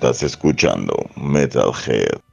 Estás escuchando Metalhead.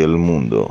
El mundo.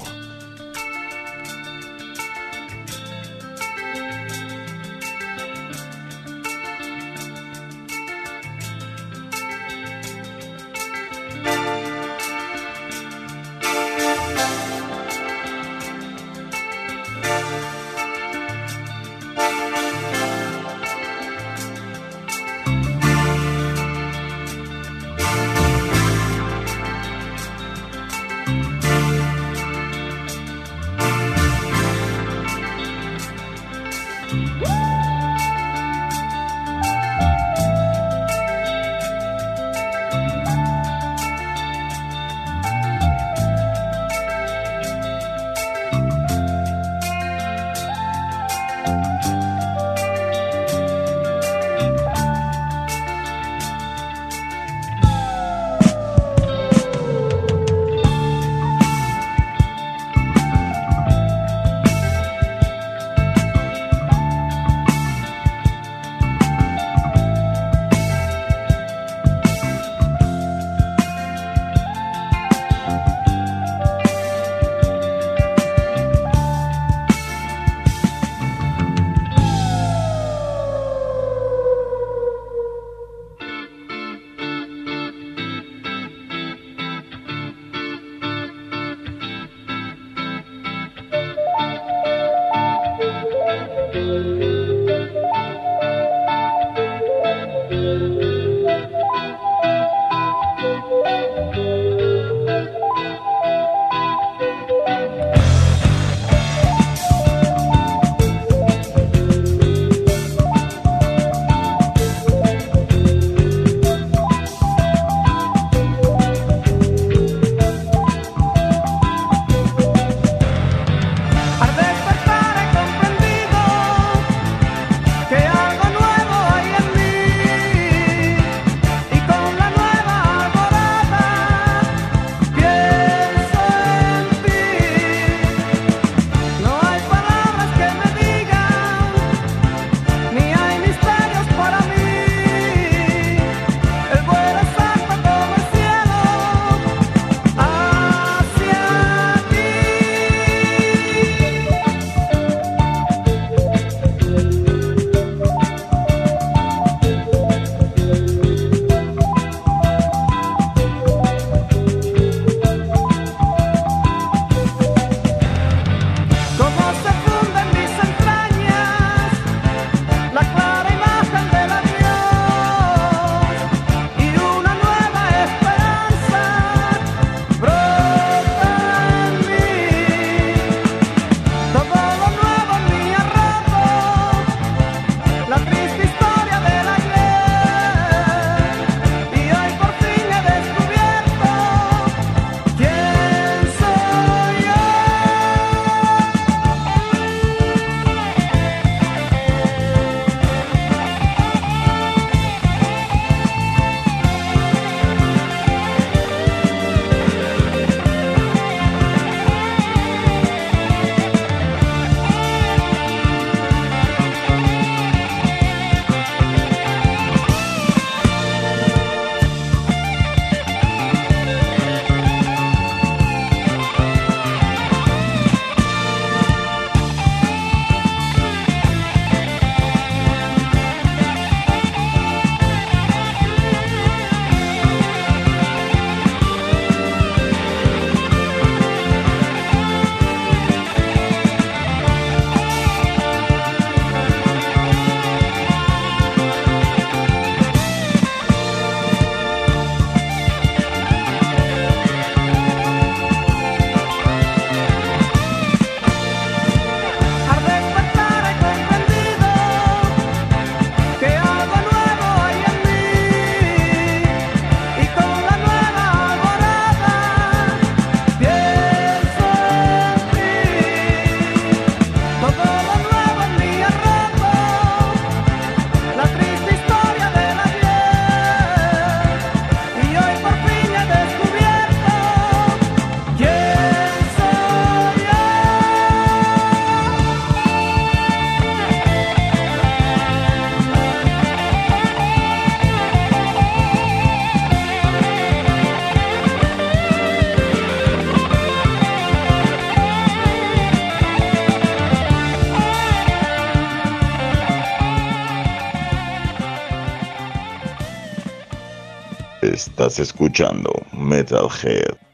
Estás escuchando Metalhead.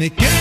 Make it.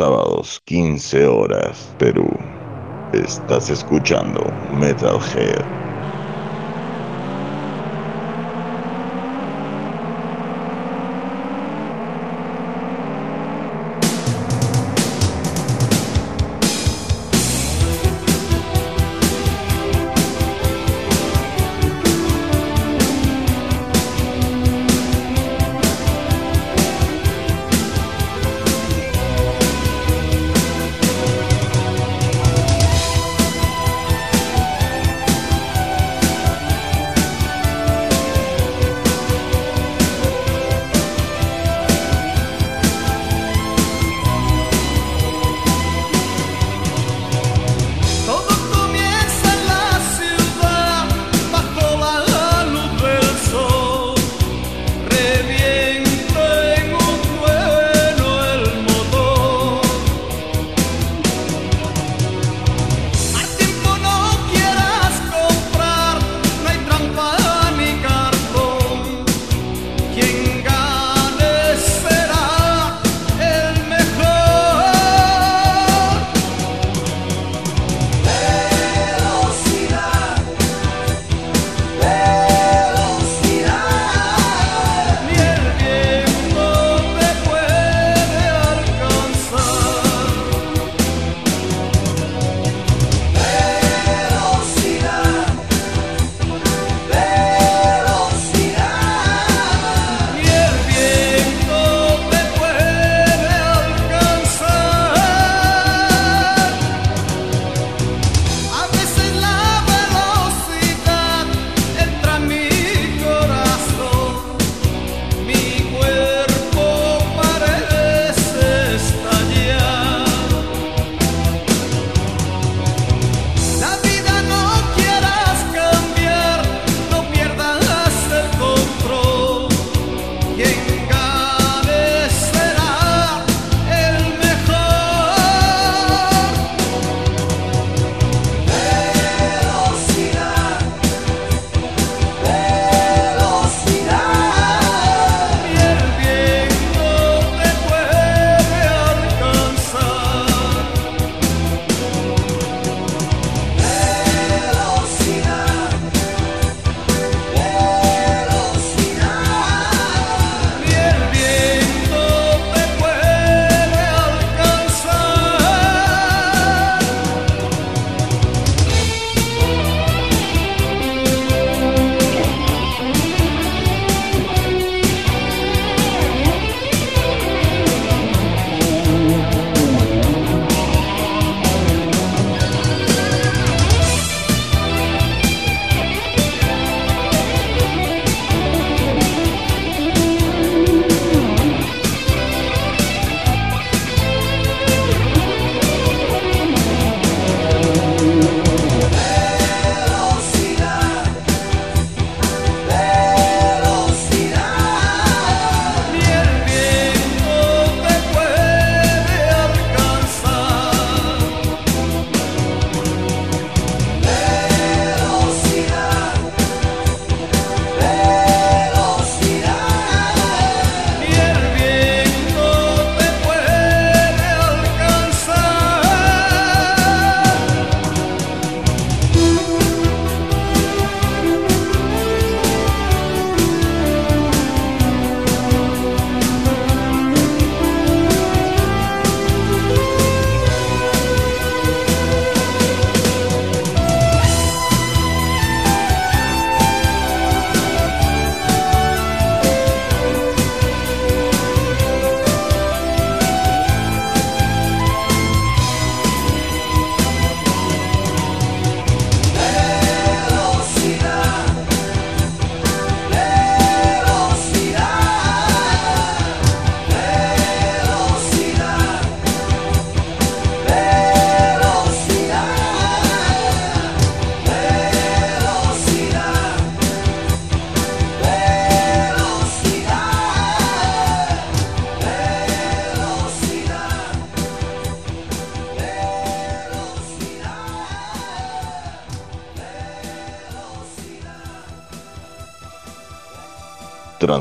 Sábados, 15 horas, Perú. Estás escuchando Metalhead.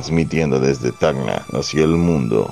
Transmitiendo desde Tacna hacia el mundo.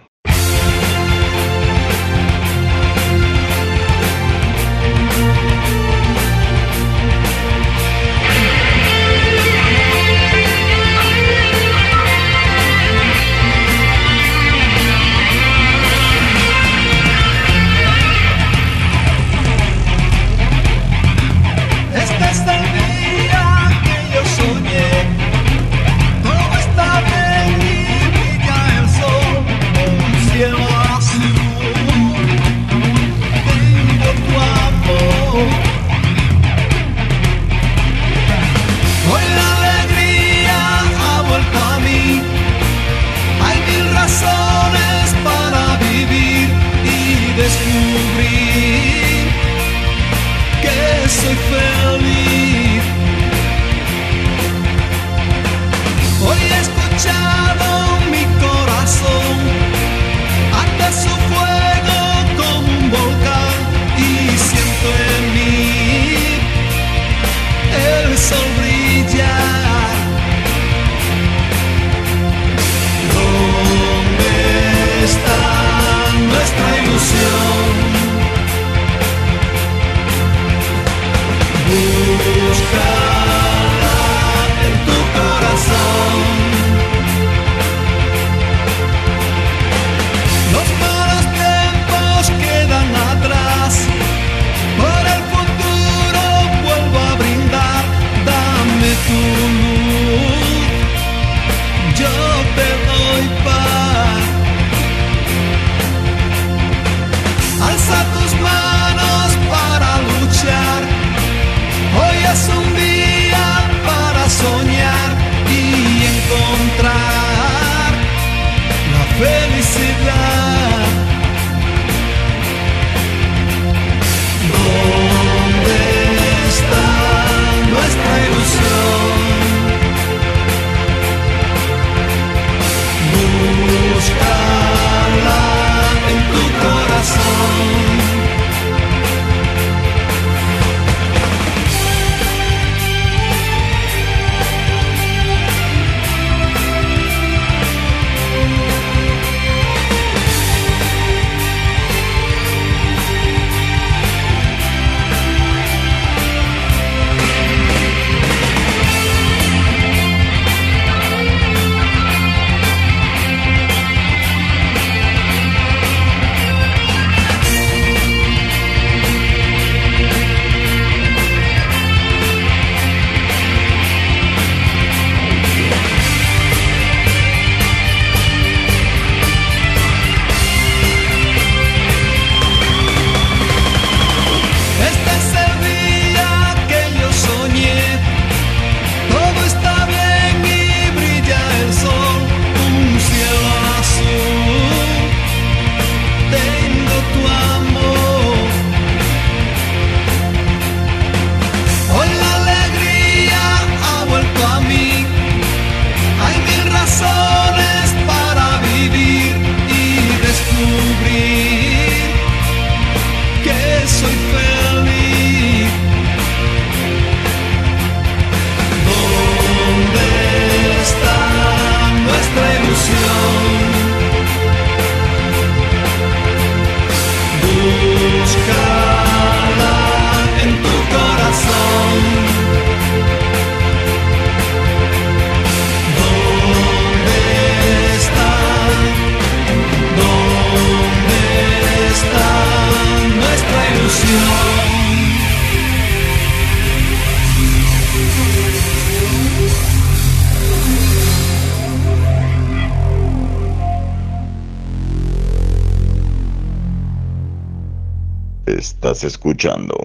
escuchando.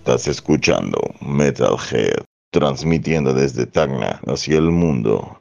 Estás escuchando Metalhead, transmitiendo desde Tacna hacia el mundo.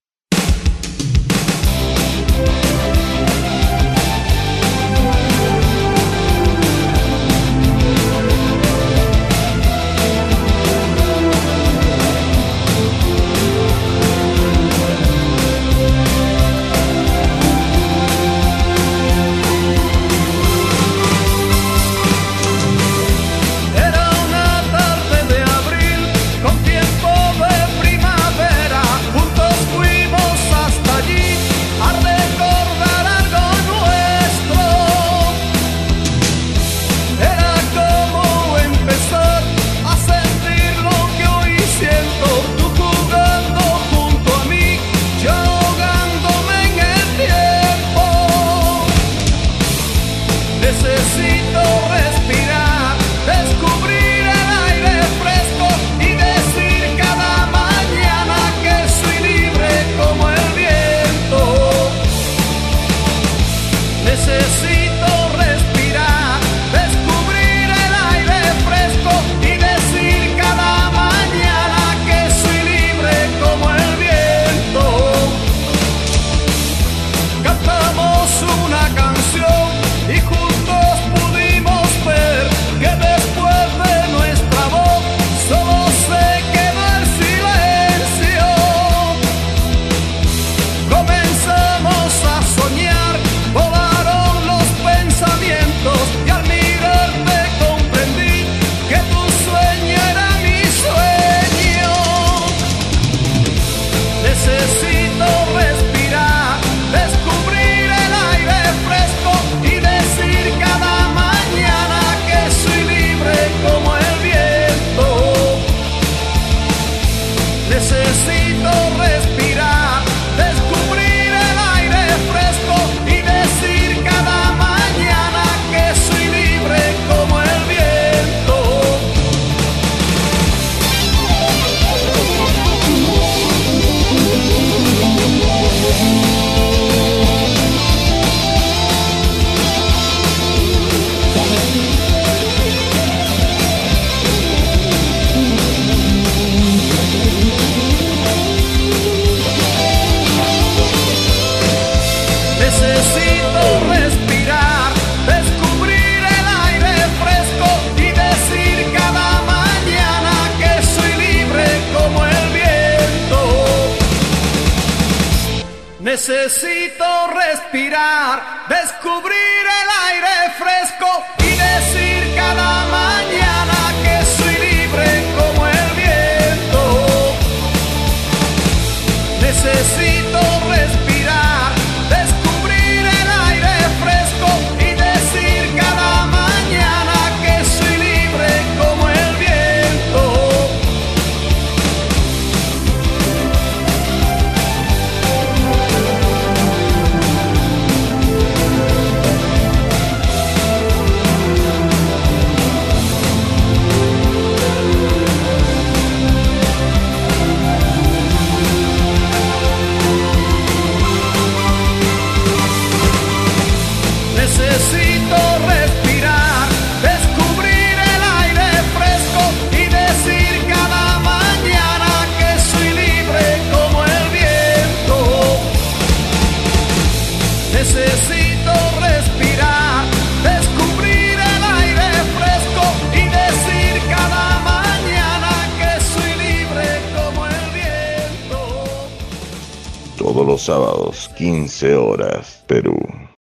sábados, 15 horas, Perú.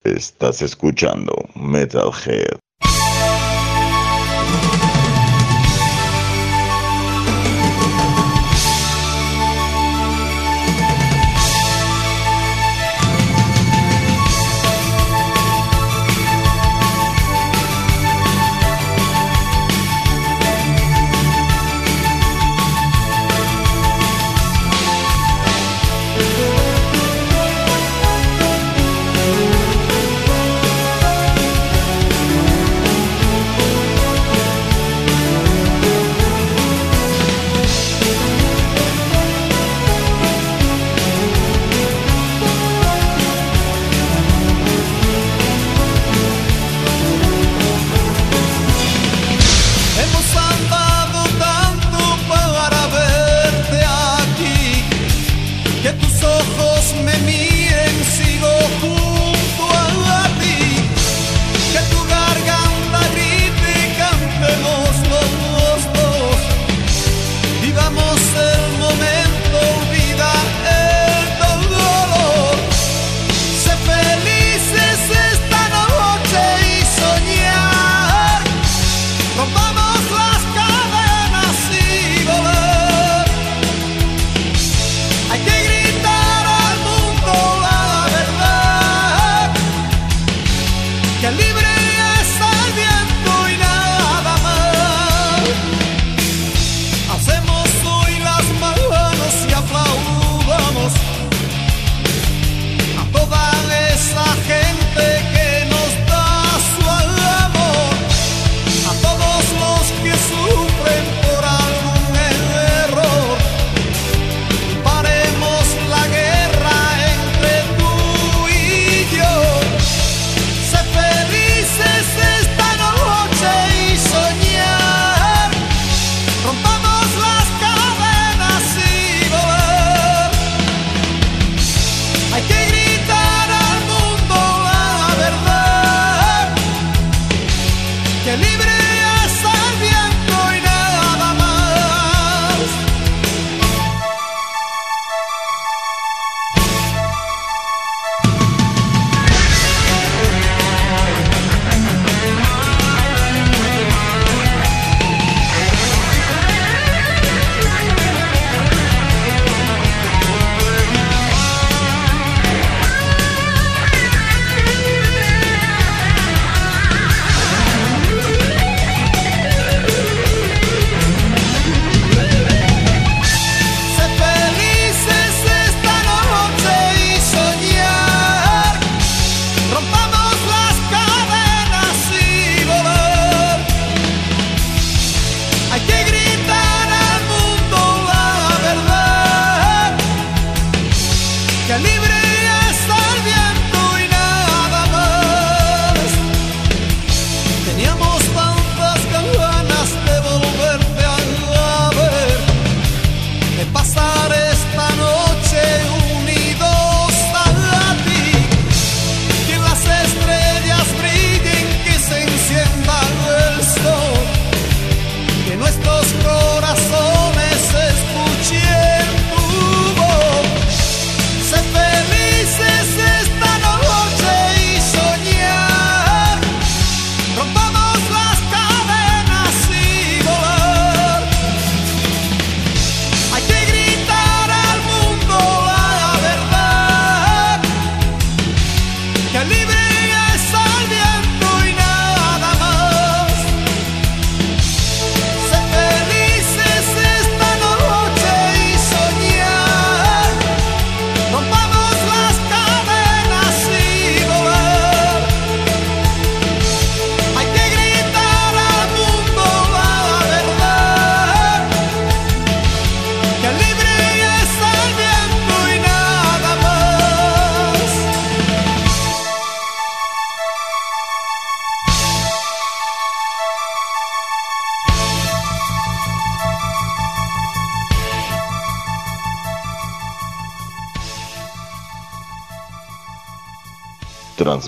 Estás escuchando Metalhead.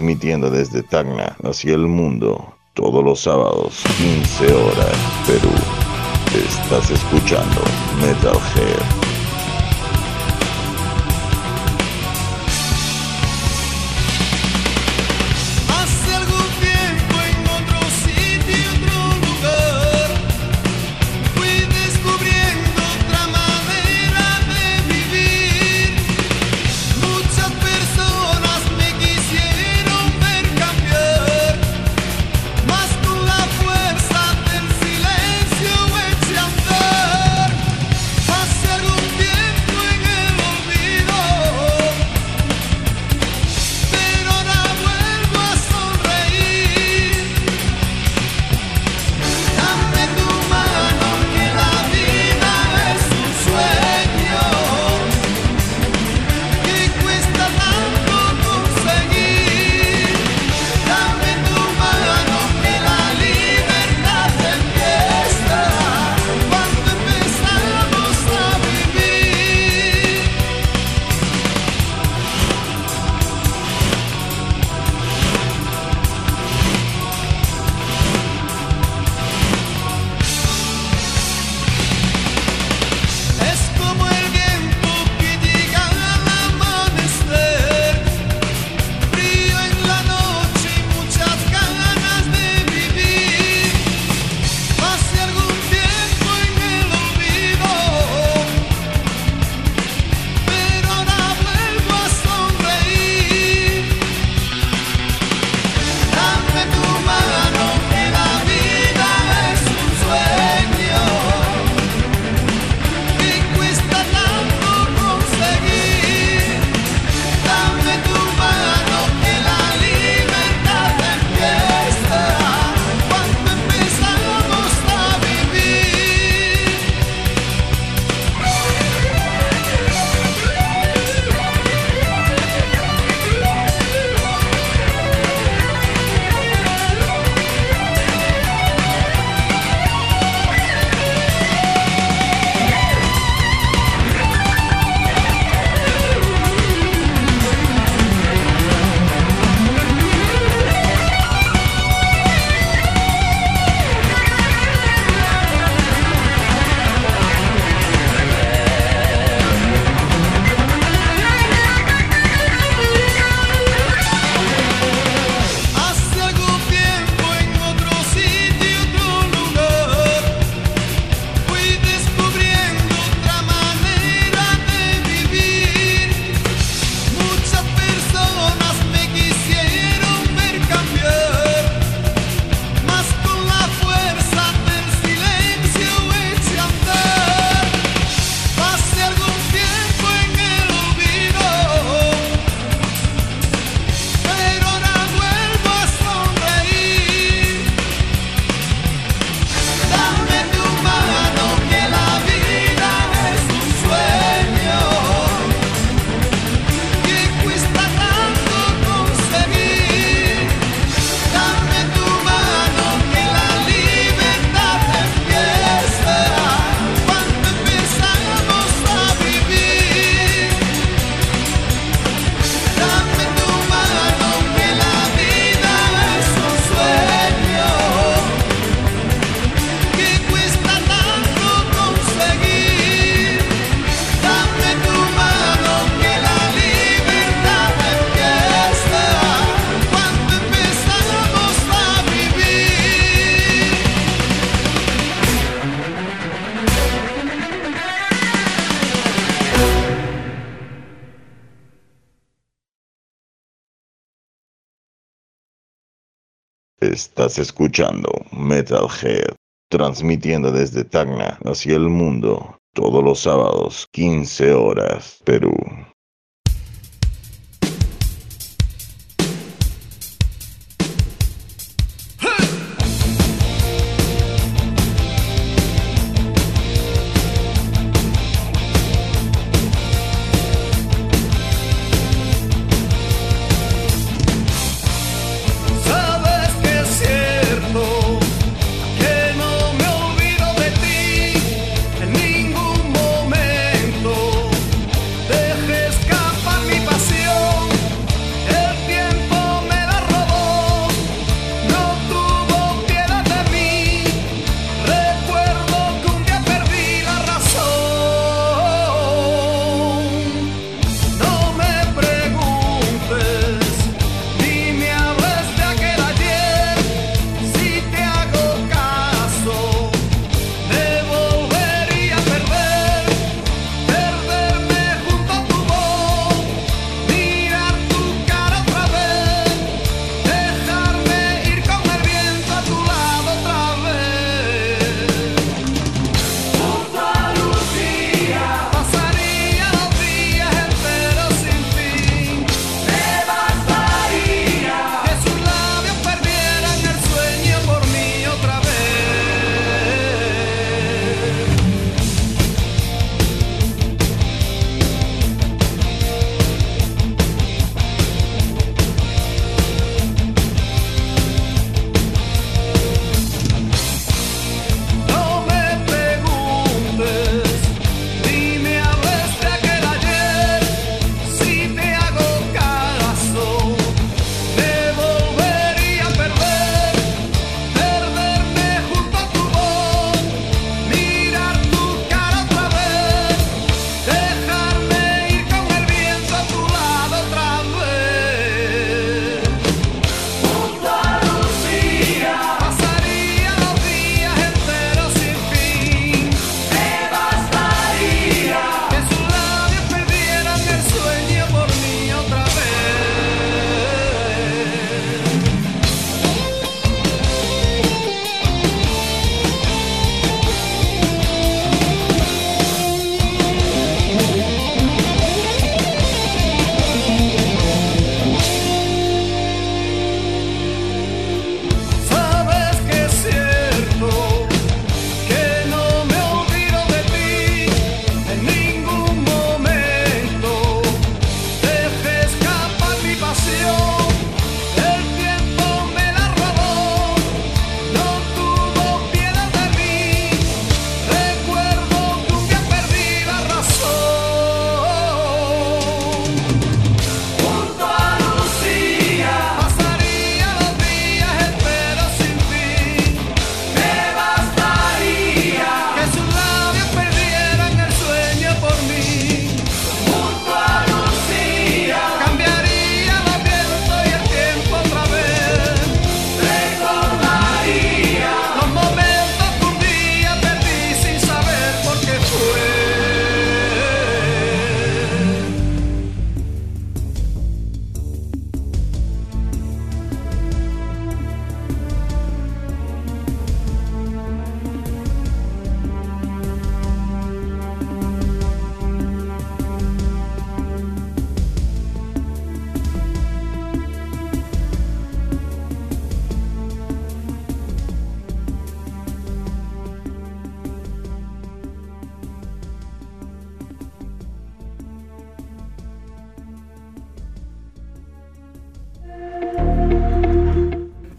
transmitiendo desde Tacna hacia el mundo todos los sábados, 15 horas, Perú. Estás escuchando Metalhead. Escuchando Metalhead, transmitiendo desde Tacna hacia el mundo todos los sábados, 15 horas, Perú.